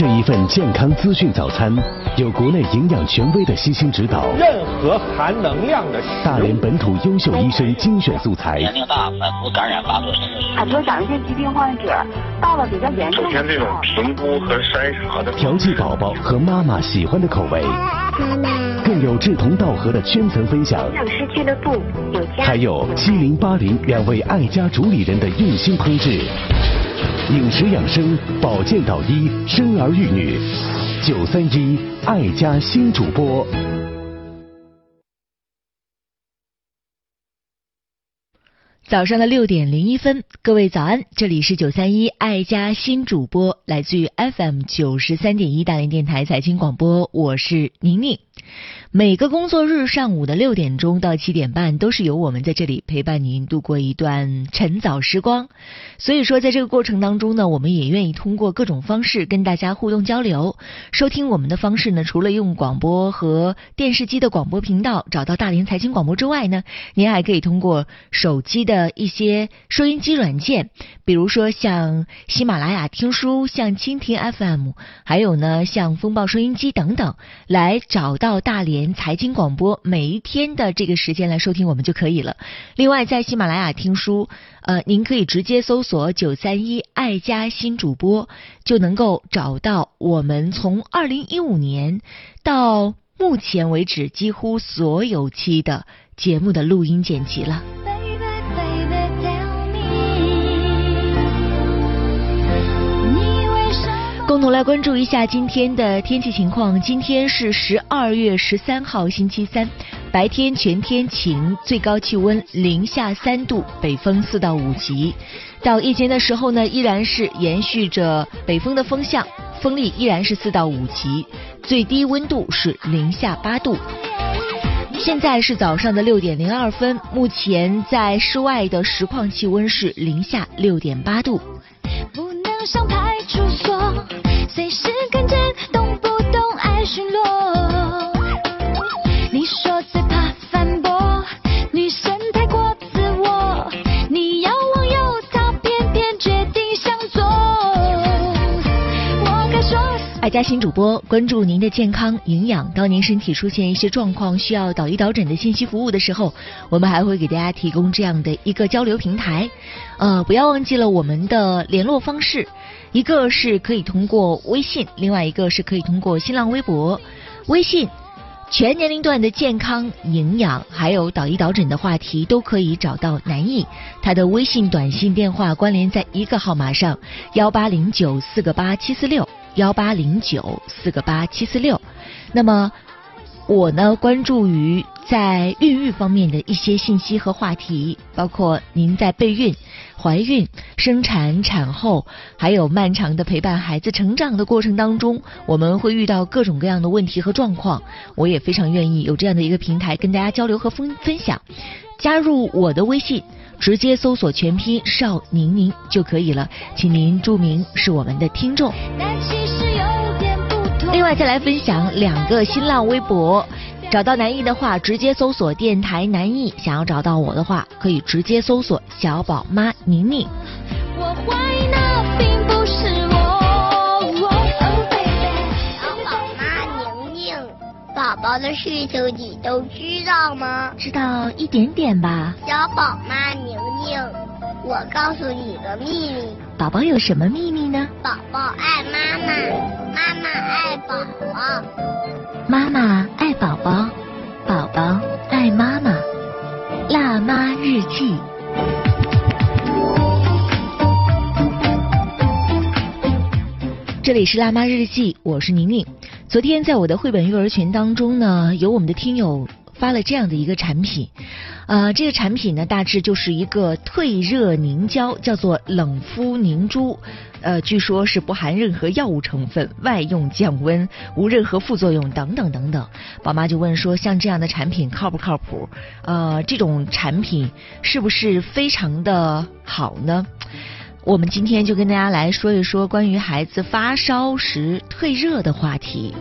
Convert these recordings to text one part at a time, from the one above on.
这一份健康资讯早餐，有国内营养权威的悉心指导，任何含能量的大连本土优秀医生精选素材，年龄大反复感染发作，很多甲状腺疾病患者到了比较严重，目前这种评估和筛查的调剂宝宝和妈妈喜欢的口味，妈妈，更有志同道合的圈层分享，营养师俱乐部有家，还有七零八零两位爱家主理人的用心烹制。饮食养生、保健导医、生儿育女，九三一爱家新主播。早上的六点零一分，各位早安，这里是九三一爱家新主播，来自于 FM 九十三点一大连电台财经广播，我是宁宁。每个工作日上午的六点钟到七点半，都是由我们在这里陪伴您度过一段晨早时光。所以说，在这个过程当中呢，我们也愿意通过各种方式跟大家互动交流。收听我们的方式呢，除了用广播和电视机的广播频道找到大连财经广播之外呢，您还可以通过手机的一些收音机软件，比如说像喜马拉雅听书、像蜻蜓 FM，还有呢像风暴收音机等等，来找到大连。财经广播每一天的这个时间来收听我们就可以了。另外，在喜马拉雅听书，呃，您可以直接搜索“九三一爱家新主播”，就能够找到我们从二零一五年到目前为止几乎所有期的节目的录音剪辑了。共同来关注一下今天的天气情况。今天是十二月十三号，星期三，白天全天晴，最高气温零下三度，北风四到五级。到夜间的时候呢，依然是延续着北风的风向，风力依然是四到五级，最低温度是零下八度。现在是早上的六点零二分，目前在室外的实况气温是零下六点八度。上派出所。随时看见动不动爱巡逻。说。爱家新主播关注您的健康营养，当您身体出现一些状况需要导医导诊的信息服务的时候，我们还会给大家提供这样的一个交流平台。呃，不要忘记了我们的联络方式。一个是可以通过微信，另外一个是可以通过新浪微博。微信，全年龄段的健康、营养，还有导医导诊的话题都可以找到南艺。他的微信短信电话关联在一个号码上：幺八零九四个八七四六，幺八零九四个八七四六。那么我呢，关注于在孕育方面的一些信息和话题，包括您在备孕。怀孕、生产、产后，还有漫长的陪伴孩子成长的过程当中，我们会遇到各种各样的问题和状况。我也非常愿意有这样的一个平台跟大家交流和分分享。加入我的微信，直接搜索全拼邵宁宁就可以了，请您注明是我们的听众。另外再来分享两个新浪微博。找到南艺的话，直接搜索电台南艺；想要找到我的话，可以直接搜索小宝妈宁宁。我怀疑那并不是我。小宝妈宁宁，宝宝的事情你都知道吗？知道一点点吧。小宝妈宁宁，我告诉你个秘密。宝宝有什么秘密呢？宝宝爱妈妈，妈妈爱宝宝。妈妈爱宝宝，宝宝爱妈妈。辣妈日记，这里是辣妈日记，我是宁宁。昨天在我的绘本育儿群当中呢，有我们的听友发了这样的一个产品。呃，这个产品呢，大致就是一个退热凝胶，叫做冷敷凝珠。呃，据说是不含任何药物成分，外用降温，无任何副作用，等等等等。宝妈就问说，像这样的产品靠不靠谱？呃，这种产品是不是非常的好呢？我们今天就跟大家来说一说关于孩子发烧时退热的话题。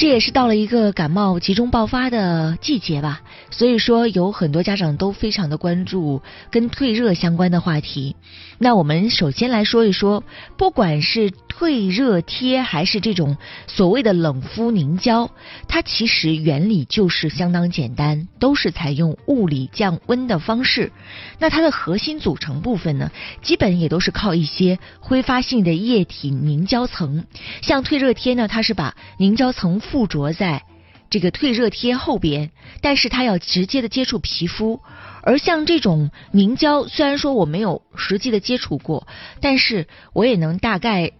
这也是到了一个感冒集中爆发的季节吧，所以说有很多家长都非常的关注跟退热相关的话题。那我们首先来说一说，不管是退热贴还是这种所谓的冷敷凝胶，它其实原理就是相当简单，都是采用物理降温的方式。那它的核心组成部分呢，基本也都是靠一些挥发性的液体凝胶层。像退热贴呢，它是把凝胶层附着在这个退热贴后边，但是它要直接的接触皮肤。而像这种凝胶，虽然说我没有实际的接触过，但是我也能大概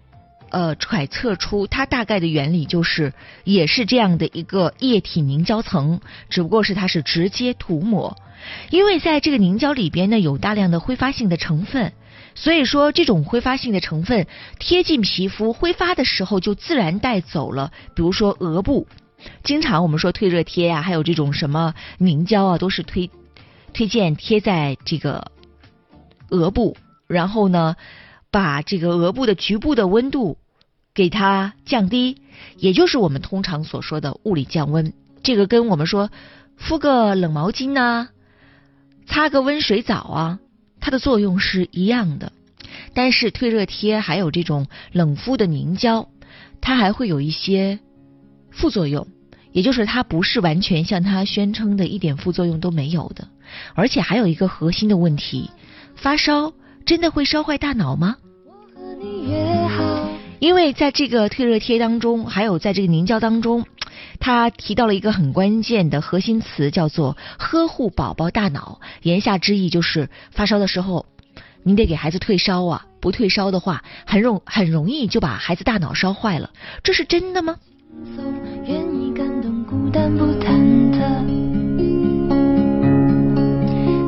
呃揣测出它大概的原理就是也是这样的一个液体凝胶层，只不过是它是直接涂抹。因为在这个凝胶里边呢有大量的挥发性的成分，所以说这种挥发性的成分贴近皮肤挥发的时候就自然带走了，比如说额部。经常我们说退热贴呀，还有这种什么凝胶啊，都是推推荐贴在这个额部，然后呢，把这个额部的局部的温度给它降低，也就是我们通常所说的物理降温。这个跟我们说敷个冷毛巾呐，擦个温水澡啊，它的作用是一样的。但是退热贴还有这种冷敷的凝胶，它还会有一些。副作用，也就是它不是完全像它宣称的一点副作用都没有的，而且还有一个核心的问题：发烧真的会烧坏大脑吗？因为在这个退热贴当中，还有在这个凝胶当中，他提到了一个很关键的核心词，叫做呵护宝宝大脑。言下之意就是发烧的时候，你得给孩子退烧啊，不退烧的话，很容很容易就把孩子大脑烧坏了。这是真的吗？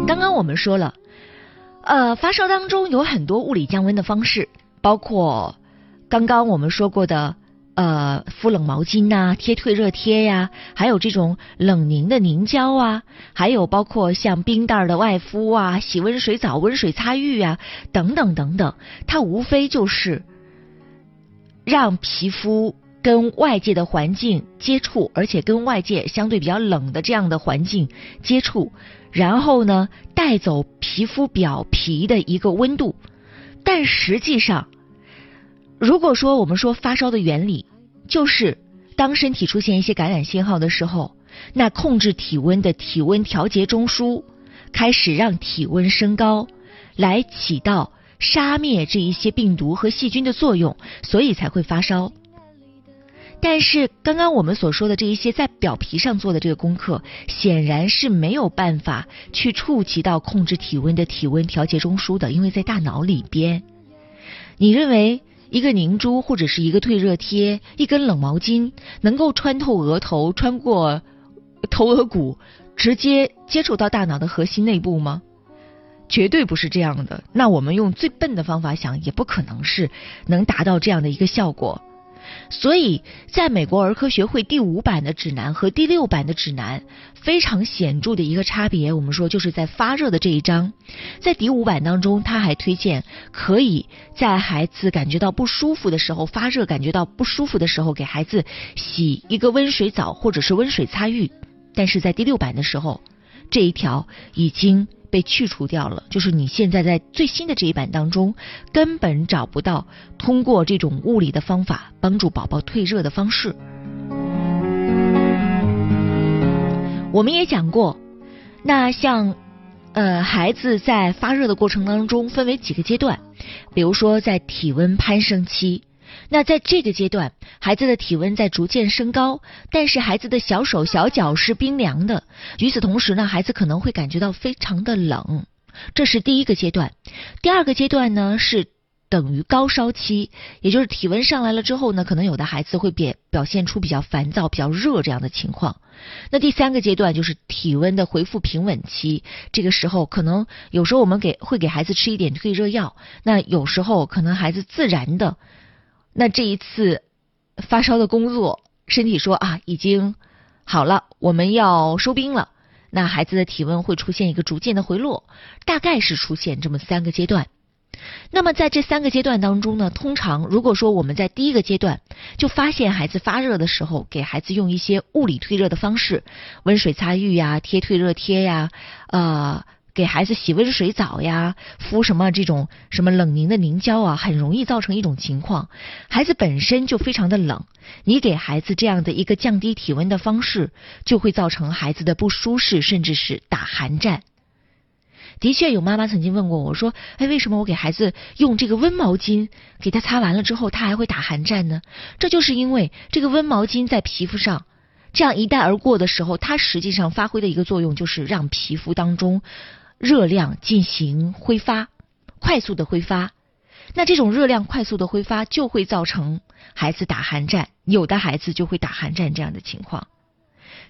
刚刚我们说了，呃，发烧当中有很多物理降温的方式，包括刚刚我们说过的，呃，敷冷毛巾呐，贴退热贴呀，还有这种冷凝的凝胶啊，还有包括像冰袋的外敷啊，洗温水澡、温水擦浴啊，等等等等，它无非就是让皮肤。跟外界的环境接触，而且跟外界相对比较冷的这样的环境接触，然后呢带走皮肤表皮的一个温度。但实际上，如果说我们说发烧的原理，就是当身体出现一些感染信号的时候，那控制体温的体温调节中枢开始让体温升高，来起到杀灭这一些病毒和细菌的作用，所以才会发烧。但是刚刚我们所说的这一些在表皮上做的这个功课，显然是没有办法去触及到控制体温的体温调节中枢的，因为在大脑里边。你认为一个凝珠或者是一个退热贴、一根冷毛巾能够穿透额头、穿过头额骨，直接接触到大脑的核心内部吗？绝对不是这样的。那我们用最笨的方法想，也不可能是能达到这样的一个效果。所以，在美国儿科学会第五版的指南和第六版的指南非常显著的一个差别，我们说就是在发热的这一章，在第五版当中，他还推荐可以在孩子感觉到不舒服的时候，发热感觉到不舒服的时候，给孩子洗一个温水澡或者是温水擦浴，但是在第六版的时候，这一条已经。被去除掉了，就是你现在在最新的这一版当中，根本找不到通过这种物理的方法帮助宝宝退热的方式。我们也讲过，那像呃孩子在发热的过程当中分为几个阶段，比如说在体温攀升期。那在这个阶段，孩子的体温在逐渐升高，但是孩子的小手小脚是冰凉的。与此同时呢，孩子可能会感觉到非常的冷，这是第一个阶段。第二个阶段呢是等于高烧期，也就是体温上来了之后呢，可能有的孩子会表表现出比较烦躁、比较热这样的情况。那第三个阶段就是体温的恢复平稳期，这个时候可能有时候我们给会给孩子吃一点退热药，那有时候可能孩子自然的。那这一次发烧的工作，身体说啊已经好了，我们要收兵了。那孩子的体温会出现一个逐渐的回落，大概是出现这么三个阶段。那么在这三个阶段当中呢，通常如果说我们在第一个阶段就发现孩子发热的时候，给孩子用一些物理退热的方式，温水擦浴呀，贴退热贴呀，呃，给孩子洗温水澡呀，敷什么这种什么冷凝的凝胶啊，很容易造成一种情况，孩子本身就非常的冷，你给孩子这样的一个降低体温的方式，就会造成孩子的不舒适，甚至是打寒战。的确有妈妈曾经问过我说：“哎，为什么我给孩子用这个温毛巾给他擦完了之后，他还会打寒战呢？”这就是因为这个温毛巾在皮肤上这样一带而过的时候，它实际上发挥的一个作用就是让皮肤当中热量进行挥发，快速的挥发。那这种热量快速的挥发就会造成孩子打寒战，有的孩子就会打寒战这样的情况，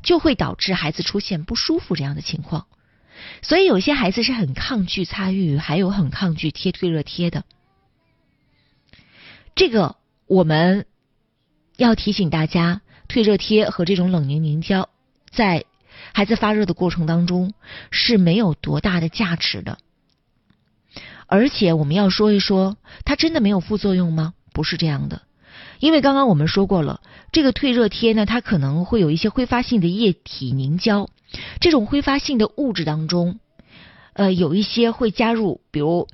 就会导致孩子出现不舒服这样的情况。所以有些孩子是很抗拒擦浴，还有很抗拒贴退热贴的。这个我们要提醒大家，退热贴和这种冷凝凝胶在孩子发热的过程当中是没有多大的价值的。而且我们要说一说，它真的没有副作用吗？不是这样的，因为刚刚我们说过了，这个退热贴呢，它可能会有一些挥发性的液体凝胶。这种挥发性的物质当中，呃，有一些会加入，比如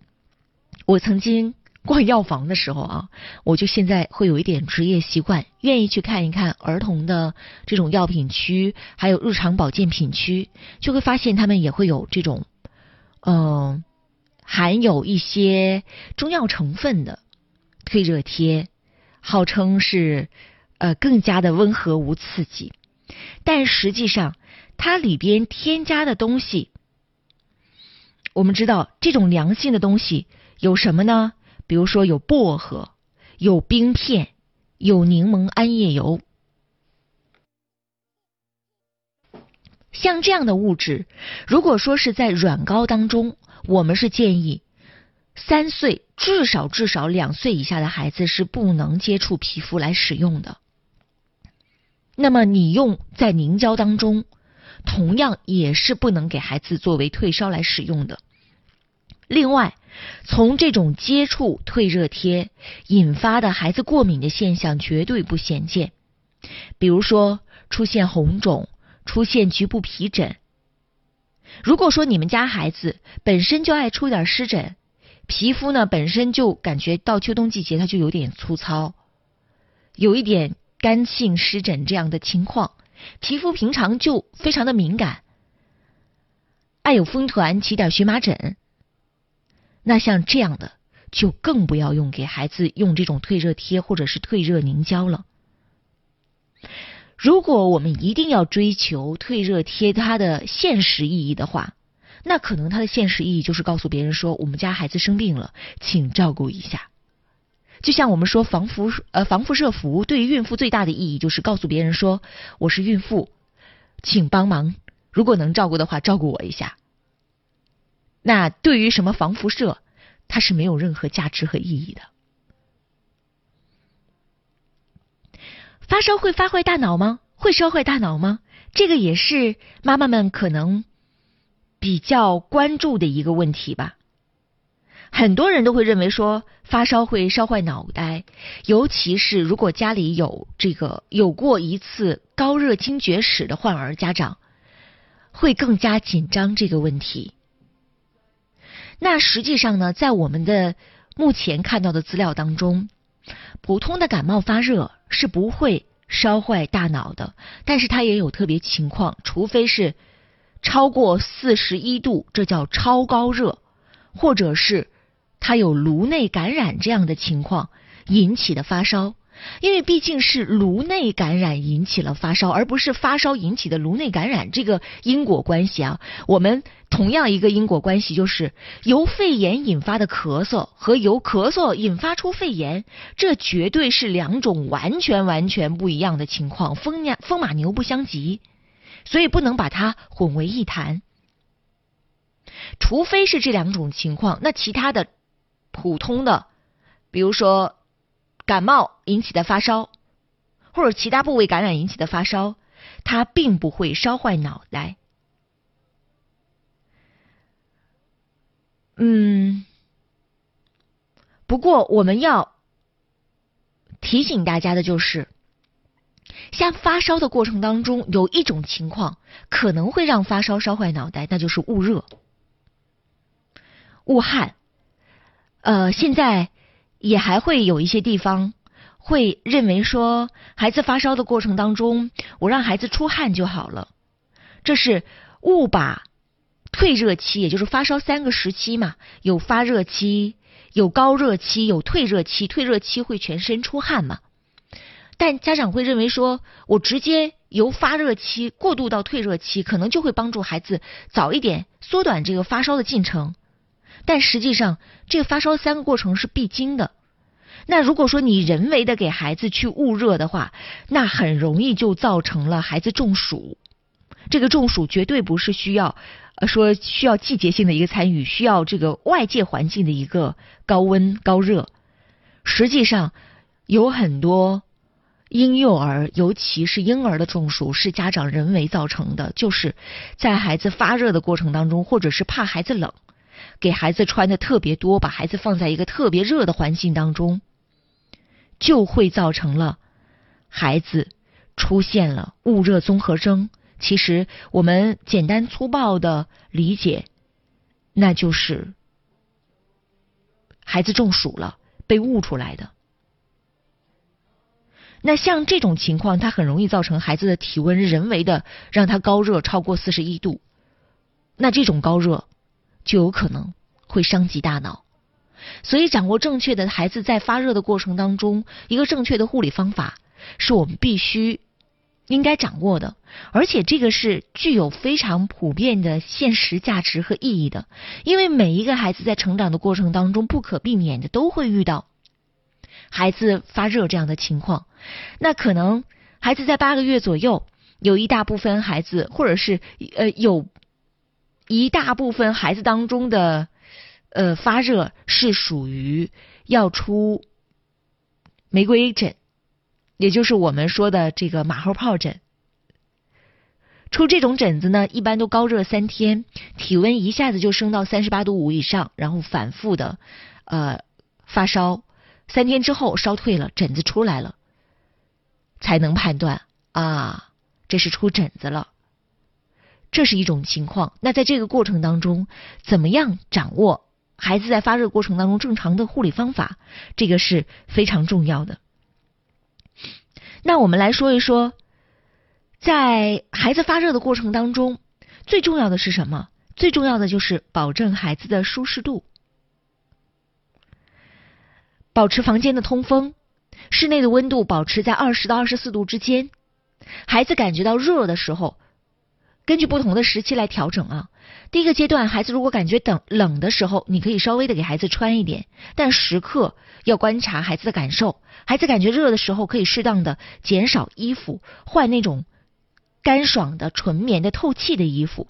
我曾经逛药房的时候啊，我就现在会有一点职业习惯，愿意去看一看儿童的这种药品区，还有日常保健品区，就会发现他们也会有这种，嗯，含有一些中药成分的退热贴，号称是呃更加的温和无刺激，但实际上。它里边添加的东西，我们知道这种凉性的东西有什么呢？比如说有薄荷、有冰片、有柠檬桉叶油，像这样的物质，如果说是在软膏当中，我们是建议三岁至少至少两岁以下的孩子是不能接触皮肤来使用的。那么你用在凝胶当中。同样也是不能给孩子作为退烧来使用的。另外，从这种接触退热贴引发的孩子过敏的现象绝对不鲜见，比如说出现红肿、出现局部皮疹。如果说你们家孩子本身就爱出点湿疹，皮肤呢本身就感觉到秋冬季节它就有点粗糙，有一点干性湿疹这样的情况。皮肤平常就非常的敏感，爱有风团起点荨麻疹，那像这样的就更不要用给孩子用这种退热贴或者是退热凝胶了。如果我们一定要追求退热贴它的现实意义的话，那可能它的现实意义就是告诉别人说我们家孩子生病了，请照顾一下。就像我们说防辐呃防辐射服对于孕妇最大的意义就是告诉别人说我是孕妇，请帮忙，如果能照顾的话照顾我一下。那对于什么防辐射，它是没有任何价值和意义的。发烧会发坏大脑吗？会烧坏大脑吗？这个也是妈妈们可能比较关注的一个问题吧。很多人都会认为说发烧会烧坏脑袋，尤其是如果家里有这个有过一次高热惊厥史的患儿，家长会更加紧张这个问题。那实际上呢，在我们的目前看到的资料当中，普通的感冒发热是不会烧坏大脑的，但是它也有特别情况，除非是超过四十一度，这叫超高热，或者是。他有颅内感染这样的情况引起的发烧，因为毕竟是颅内感染引起了发烧，而不是发烧引起的颅内感染。这个因果关系啊，我们同样一个因果关系就是由肺炎引发的咳嗽和由咳嗽引发出肺炎，这绝对是两种完全完全不一样的情况，风马风马牛不相及，所以不能把它混为一谈。除非是这两种情况，那其他的。普通的，比如说感冒引起的发烧，或者其他部位感染引起的发烧，它并不会烧坏脑袋。嗯，不过我们要提醒大家的就是，像发烧的过程当中，有一种情况可能会让发烧烧坏脑袋，那就是捂热、捂汗。呃，现在也还会有一些地方会认为说，孩子发烧的过程当中，我让孩子出汗就好了。这是误把退热期，也就是发烧三个时期嘛，有发热期。有高热期，有退热期，退热期会全身出汗嘛？但家长会认为说，我直接由发热期过渡到退热期，可能就会帮助孩子早一点缩短这个发烧的进程。但实际上，这个发烧三个过程是必经的。那如果说你人为的给孩子去捂热的话，那很容易就造成了孩子中暑。这个中暑绝对不是需要。呃，说需要季节性的一个参与，需要这个外界环境的一个高温高热。实际上，有很多婴幼儿，尤其是婴儿的中暑，是家长人为造成的，就是在孩子发热的过程当中，或者是怕孩子冷，给孩子穿的特别多，把孩子放在一个特别热的环境当中，就会造成了孩子出现了捂热综合征。其实我们简单粗暴的理解，那就是孩子中暑了，被捂出来的。那像这种情况，它很容易造成孩子的体温人为的让他高热超过四十一度，那这种高热就有可能会伤及大脑。所以，掌握正确的孩子在发热的过程当中，一个正确的护理方法，是我们必须。应该掌握的，而且这个是具有非常普遍的现实价值和意义的，因为每一个孩子在成长的过程当中，不可避免的都会遇到孩子发热这样的情况。那可能孩子在八个月左右，有一大部分孩子，或者是呃有一大部分孩子当中的呃发热是属于要出玫瑰疹。也就是我们说的这个马后炮疹，出这种疹子呢，一般都高热三天，体温一下子就升到三十八度五以上，然后反复的呃发烧，三天之后烧退了，疹子出来了，才能判断啊，这是出疹子了。这是一种情况。那在这个过程当中，怎么样掌握孩子在发热过程当中正常的护理方法，这个是非常重要的。那我们来说一说，在孩子发热的过程当中，最重要的是什么？最重要的就是保证孩子的舒适度，保持房间的通风，室内的温度保持在二十到二十四度之间。孩子感觉到热的时候，根据不同的时期来调整啊。第一个阶段，孩子如果感觉等冷的时候，你可以稍微的给孩子穿一点，但时刻要观察孩子的感受。孩子感觉热的时候，可以适当的减少衣服，换那种干爽的纯棉的透气的衣服。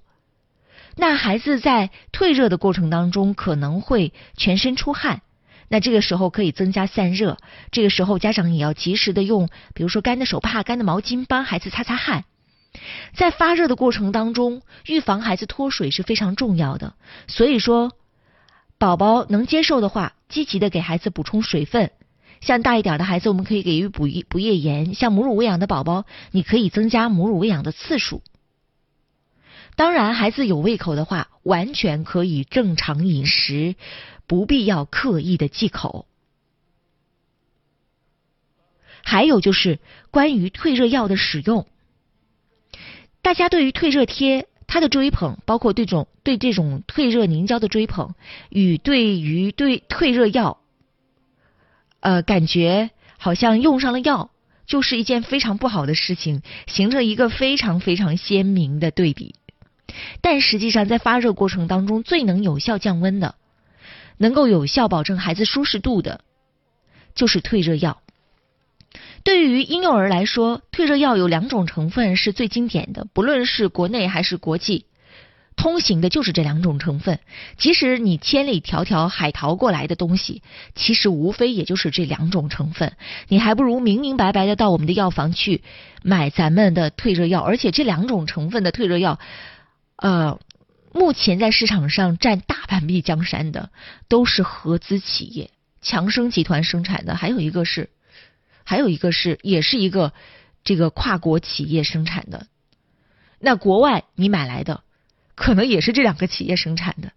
那孩子在退热的过程当中，可能会全身出汗，那这个时候可以增加散热。这个时候家长也要及时的用，比如说干的手帕、干的毛巾帮孩子擦擦汗。在发热的过程当中，预防孩子脱水是非常重要的。所以说，宝宝能接受的话，积极的给孩子补充水分。像大一点的孩子，我们可以给予补益补液盐。像母乳喂养的宝宝，你可以增加母乳喂养的次数。当然，孩子有胃口的话，完全可以正常饮食，不必要刻意的忌口。还有就是关于退热药的使用。大家对于退热贴它的追捧，包括对种对这种退热凝胶的追捧，与对于对退热药，呃，感觉好像用上了药就是一件非常不好的事情，形成一个非常非常鲜明的对比。但实际上，在发热过程当中，最能有效降温的，能够有效保证孩子舒适度的，就是退热药。对于婴幼儿来说，退热药有两种成分是最经典的，不论是国内还是国际，通行的就是这两种成分。即使你千里迢迢海淘过来的东西，其实无非也就是这两种成分。你还不如明明白白的到我们的药房去买咱们的退热药，而且这两种成分的退热药，呃，目前在市场上占大半壁江山的都是合资企业。强生集团生产的，还有一个是，还有一个是，也是一个这个跨国企业生产的。那国外你买来的，可能也是这两个企业生产的。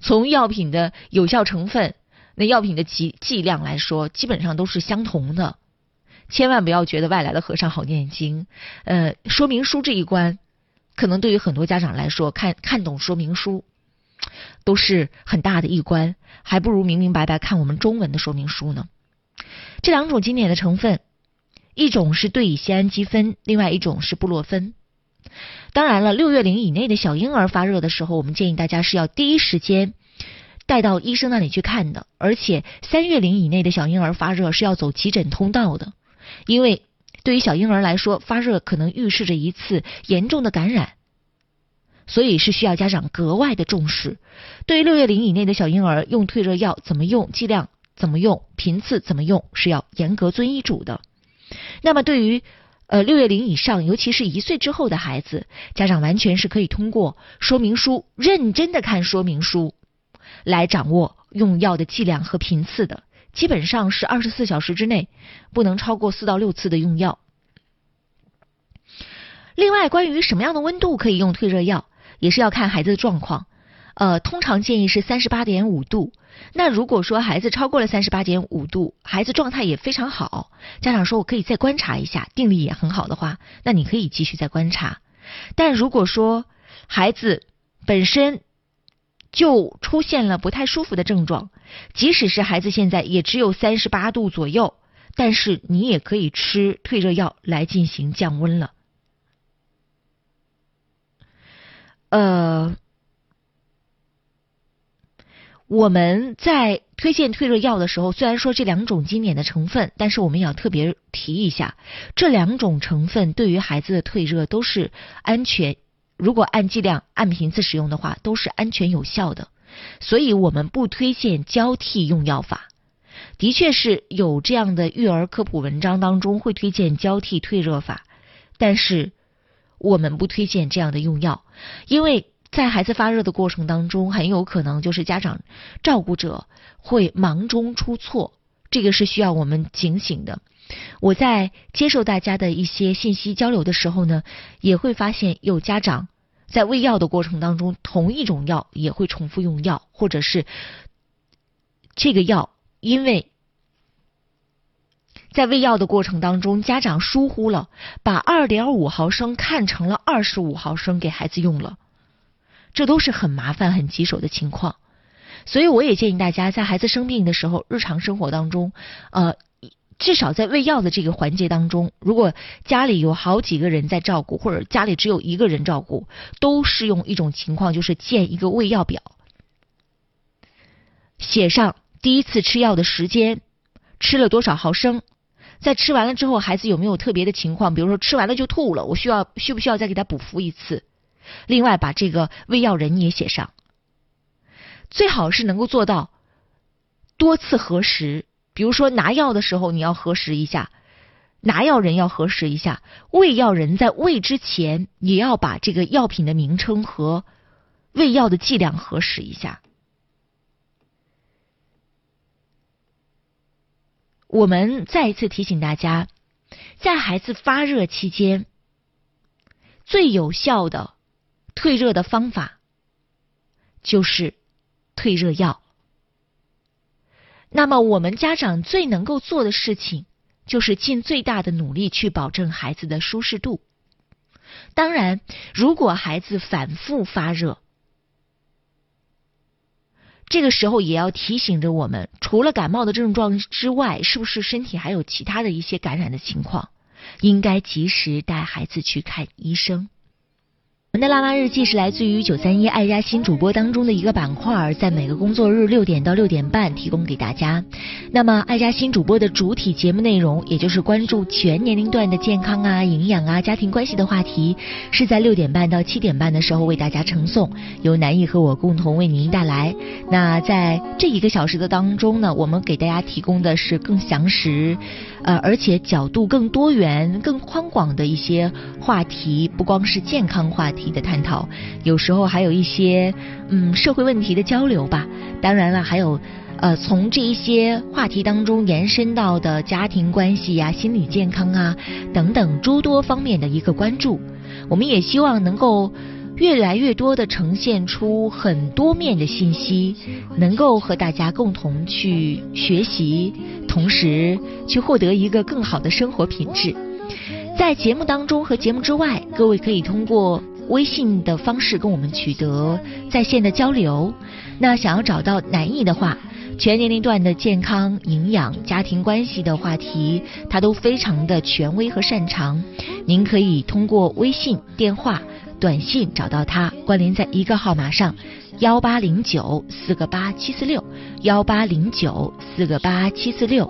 从药品的有效成分、那药品的剂剂量来说，基本上都是相同的。千万不要觉得外来的和尚好念经。呃，说明书这一关，可能对于很多家长来说，看看懂说明书都是很大的一关，还不如明明白白看我们中文的说明书呢。这两种经典的成分，一种是对乙酰氨基酚，另外一种是布洛芬。当然了，六月龄以内的小婴儿发热的时候，我们建议大家是要第一时间带到医生那里去看的。而且三月龄以内的小婴儿发热是要走急诊通道的，因为对于小婴儿来说，发热可能预示着一次严重的感染，所以是需要家长格外的重视。对于六月龄以内的小婴儿，用退热药怎么用、剂量怎么用、频次怎么用，是要严格遵医嘱的。那么对于呃，六月龄以上，尤其是一岁之后的孩子，家长完全是可以通过说明书认真的看说明书，来掌握用药的剂量和频次的。基本上是二十四小时之内不能超过四到六次的用药。另外，关于什么样的温度可以用退热药，也是要看孩子的状况。呃，通常建议是三十八点五度。那如果说孩子超过了三十八点五度，孩子状态也非常好，家长说我可以再观察一下，定力也很好的话，那你可以继续再观察。但如果说孩子本身就出现了不太舒服的症状，即使是孩子现在也只有三十八度左右，但是你也可以吃退热药来进行降温了。呃。我们在推荐退热药的时候，虽然说这两种经典的成分，但是我们也要特别提一下，这两种成分对于孩子的退热都是安全。如果按剂量、按频次使用的话，都是安全有效的。所以我们不推荐交替用药法。的确是有这样的育儿科普文章当中会推荐交替退热法，但是我们不推荐这样的用药，因为。在孩子发热的过程当中，很有可能就是家长照顾者会忙中出错，这个是需要我们警醒的。我在接受大家的一些信息交流的时候呢，也会发现有家长在喂药的过程当中，同一种药也会重复用药，或者是这个药因为在喂药的过程当中，家长疏忽了，把二点五毫升看成了二十五毫升给孩子用了。这都是很麻烦、很棘手的情况，所以我也建议大家在孩子生病的时候，日常生活当中，呃，至少在喂药的这个环节当中，如果家里有好几个人在照顾，或者家里只有一个人照顾，都适用一种情况，就是建一个喂药表，写上第一次吃药的时间，吃了多少毫升，在吃完了之后，孩子有没有特别的情况，比如说吃完了就吐了，我需要需不需要再给他补服一次？另外，把这个喂药人也写上，最好是能够做到多次核实。比如说拿药的时候，你要核实一下；拿药人要核实一下；喂药人在喂之前，也要把这个药品的名称和喂药的剂量核实一下。我们再一次提醒大家，在孩子发热期间，最有效的。退热的方法就是退热药。那么，我们家长最能够做的事情，就是尽最大的努力去保证孩子的舒适度。当然，如果孩子反复发热，这个时候也要提醒着我们，除了感冒的症状之外，是不是身体还有其他的一些感染的情况？应该及时带孩子去看医生。我们的辣妈日记是来自于九三一爱家新主播当中的一个板块，在每个工作日六点到六点半提供给大家。那么，爱家新主播的主体节目内容，也就是关注全年龄段的健康啊、营养啊、家庭关系的话题，是在六点半到七点半的时候为大家呈送，由南艺和我共同为您带来。那在这一个小时的当中呢，我们给大家提供的是更详实，呃，而且角度更多元、更宽广的一些话题，不光是健康话题。的探讨，有时候还有一些嗯社会问题的交流吧。当然了，还有呃，从这一些话题当中延伸到的家庭关系呀、心理健康啊等等诸多方面的一个关注。我们也希望能够越来越多的呈现出很多面的信息，能够和大家共同去学习，同时去获得一个更好的生活品质。在节目当中和节目之外，各位可以通过微信的方式跟我们取得在线的交流。那想要找到南艺的话，全年龄段的健康、营养、家庭关系的话题，他都非常的权威和擅长。您可以通过微信、电话、短信找到他，关联在一个号码上：幺八零九四个八七四六，幺八零九四个八七四六。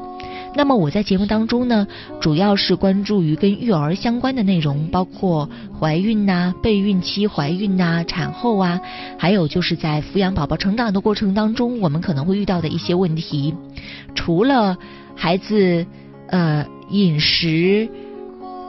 那么我在节目当中呢，主要是关注于跟育儿相关的内容，包括怀孕呐、备孕期怀孕呐、产后啊，还有就是在抚养宝宝成长的过程当中，我们可能会遇到的一些问题。除了孩子呃饮食。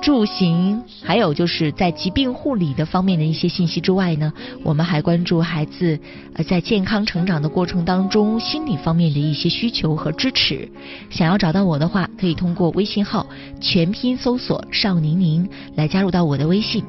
住行，还有就是在疾病护理的方面的一些信息之外呢，我们还关注孩子呃在健康成长的过程当中心理方面的一些需求和支持。想要找到我的话，可以通过微信号全拼搜索邵宁宁来加入到我的微信。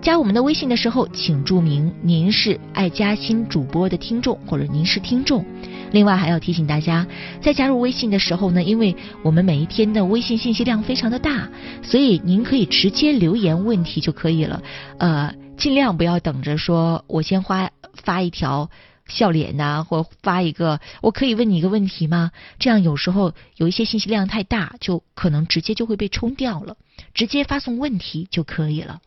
加我们的微信的时候，请注明您是爱嘉新主播的听众，或者您是听众。另外还要提醒大家，在加入微信的时候呢，因为我们每一天的微信信息量非常的大，所以您可以直接留言问题就可以了。呃，尽量不要等着说我先发发一条笑脸呐，或发一个我可以问你一个问题吗？这样有时候有一些信息量太大，就可能直接就会被冲掉了。直接发送问题就可以了。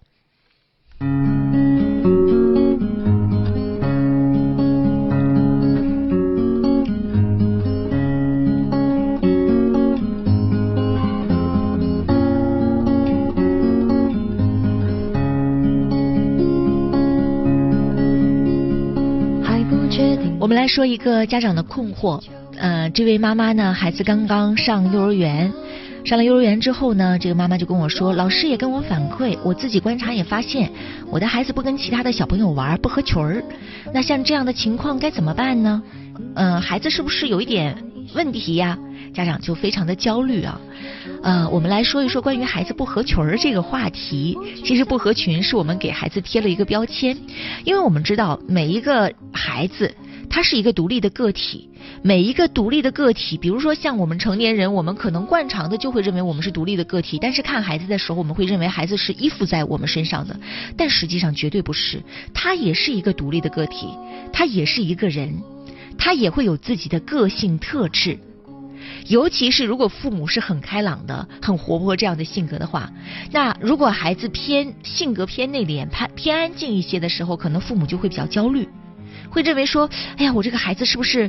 我们来说一个家长的困惑，呃，这位妈妈呢，孩子刚刚上幼儿园，上了幼儿园之后呢，这个妈妈就跟我说，老师也跟我反馈，我自己观察也发现，我的孩子不跟其他的小朋友玩，不合群儿。那像这样的情况该怎么办呢？嗯，孩子是不是有一点问题呀？家长就非常的焦虑啊。呃，我们来说一说关于孩子不合群儿这个话题。其实不合群是我们给孩子贴了一个标签，因为我们知道每一个孩子。他是一个独立的个体，每一个独立的个体，比如说像我们成年人，我们可能惯常的就会认为我们是独立的个体，但是看孩子的时候，我们会认为孩子是依附在我们身上的，但实际上绝对不是，他也是一个独立的个体，他也是一个人，他也会有自己的个性特质，尤其是如果父母是很开朗的、很活泼这样的性格的话，那如果孩子偏性格偏内敛、偏偏安静一些的时候，可能父母就会比较焦虑。会认为说，哎呀，我这个孩子是不是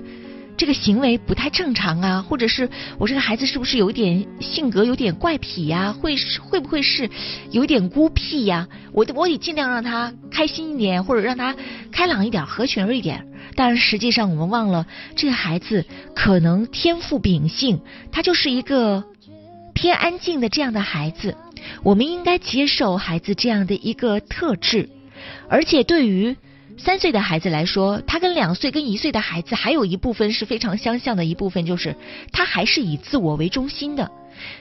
这个行为不太正常啊？或者是我这个孩子是不是有一点性格有点怪癖呀？会会不会是有点孤僻呀？我我得尽量让他开心一点，或者让他开朗一点、合群一点。但是实际上我们忘了，这个孩子可能天赋秉性，他就是一个偏安静的这样的孩子。我们应该接受孩子这样的一个特质，而且对于。三岁的孩子来说，他跟两岁、跟一岁的孩子还有一部分是非常相像的一部分，就是他还是以自我为中心的。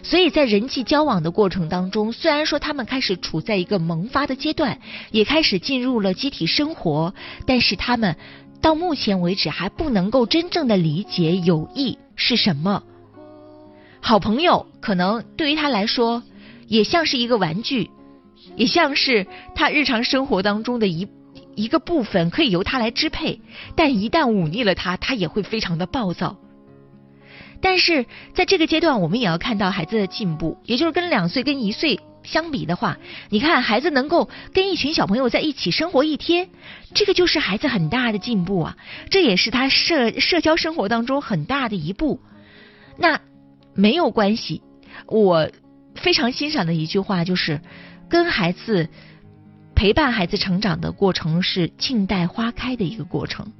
所以在人际交往的过程当中，虽然说他们开始处在一个萌发的阶段，也开始进入了集体生活，但是他们到目前为止还不能够真正的理解友谊是什么。好朋友可能对于他来说，也像是一个玩具，也像是他日常生活当中的一。一个部分可以由他来支配，但一旦忤逆了他，他也会非常的暴躁。但是在这个阶段，我们也要看到孩子的进步，也就是跟两岁、跟一岁相比的话，你看孩子能够跟一群小朋友在一起生活一天，这个就是孩子很大的进步啊！这也是他社社交生活当中很大的一步。那没有关系，我非常欣赏的一句话就是跟孩子。陪伴孩子成长的过程是静待花开的一个过程，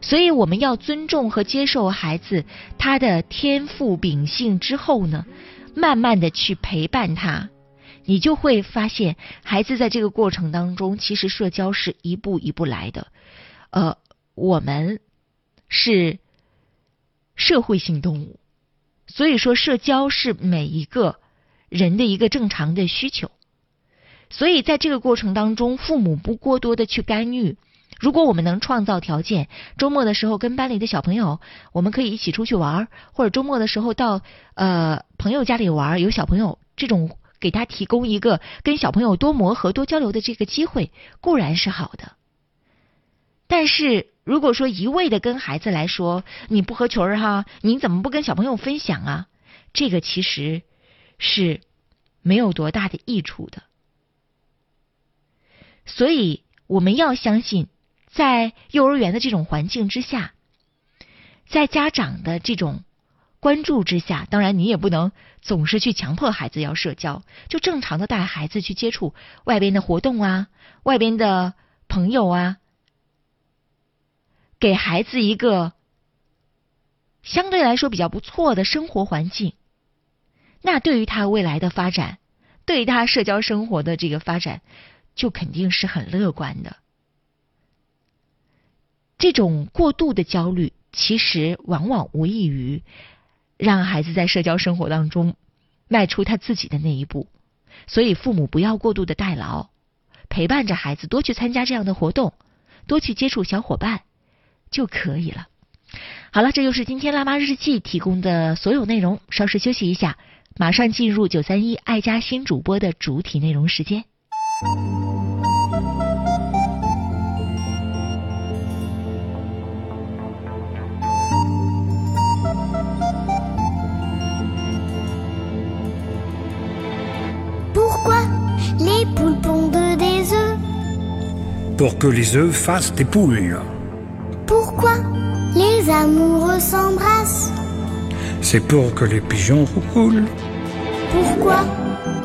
所以我们要尊重和接受孩子他的天赋秉性之后呢，慢慢的去陪伴他，你就会发现孩子在这个过程当中，其实社交是一步一步来的，呃，我们是社会性动物，所以说社交是每一个人的一个正常的需求。所以在这个过程当中，父母不过多的去干预。如果我们能创造条件，周末的时候跟班里的小朋友，我们可以一起出去玩，或者周末的时候到呃朋友家里玩，有小朋友这种给他提供一个跟小朋友多磨合、多交流的这个机会，固然是好的。但是如果说一味的跟孩子来说你不合群儿哈，你怎么不跟小朋友分享啊？这个其实是没有多大的益处的。所以我们要相信。在幼儿园的这种环境之下，在家长的这种关注之下，当然你也不能总是去强迫孩子要社交，就正常的带孩子去接触外边的活动啊，外边的朋友啊，给孩子一个相对来说比较不错的生活环境，那对于他未来的发展，对于他社交生活的这个发展，就肯定是很乐观的。这种过度的焦虑，其实往往无异于让孩子在社交生活当中迈出他自己的那一步。所以，父母不要过度的代劳，陪伴着孩子多去参加这样的活动，多去接触小伙伴就可以了。好了，这就是今天辣妈日记提供的所有内容。稍事休息一下，马上进入九三一爱家新主播的主体内容时间。Les poules pondent des œufs? Pour que les œufs fassent des poules. Pourquoi les amoureux s'embrassent? C'est pour que les pigeons roulent. Pourquoi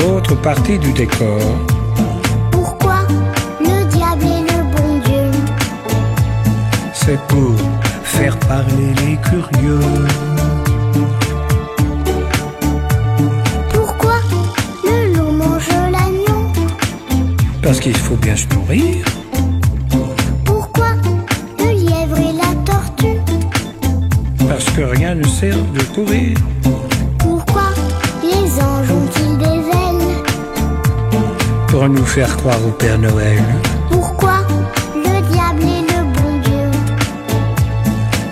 L'autre partie du décor. Pourquoi le diable est le bon Dieu? C'est pour faire parler les curieux. Parce qu'il faut bien se nourrir. Pourquoi le lièvre et la tortue? Parce que rien ne sert de courir. Pour nous faire croire au Père Noël. Pourquoi le diable est le bon Dieu?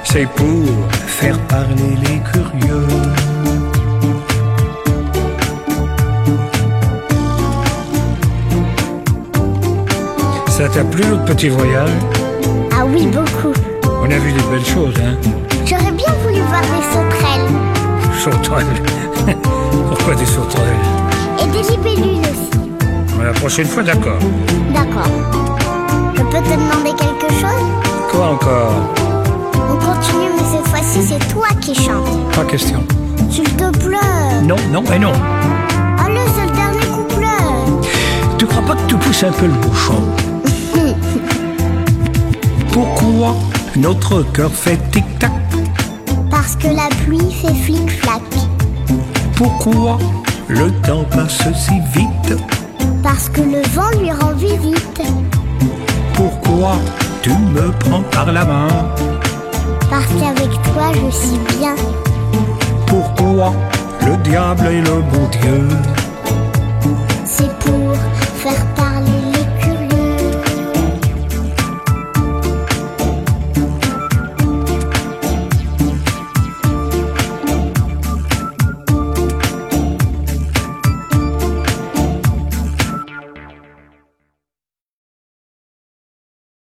C'est pour faire parler les curieux. Ça t'a plu notre petit voyage? Ah oui, beaucoup. On a vu des belles choses, hein? J'aurais bien voulu voir des sauterelles. Sauterelles Pourquoi des sauterelles? Et des libellules aussi. Prochaine fois, d'accord. D'accord. Je peux te demander quelque chose? Quoi encore? On continue, mais cette fois-ci, c'est toi qui chantes. Pas question. S'il te plaît. Non, non et non. Allez, c'est le dernier couplet. Tu crois pas que tu pousses un peu le bouchon? Pourquoi notre cœur fait tic-tac? Parce que la pluie fait flic-flac. Pourquoi le temps passe si vite? Parce que le vent lui rend visite. Pourquoi tu me prends par la main? Parce qu'avec toi je suis bien. Pourquoi le diable est le bon Dieu?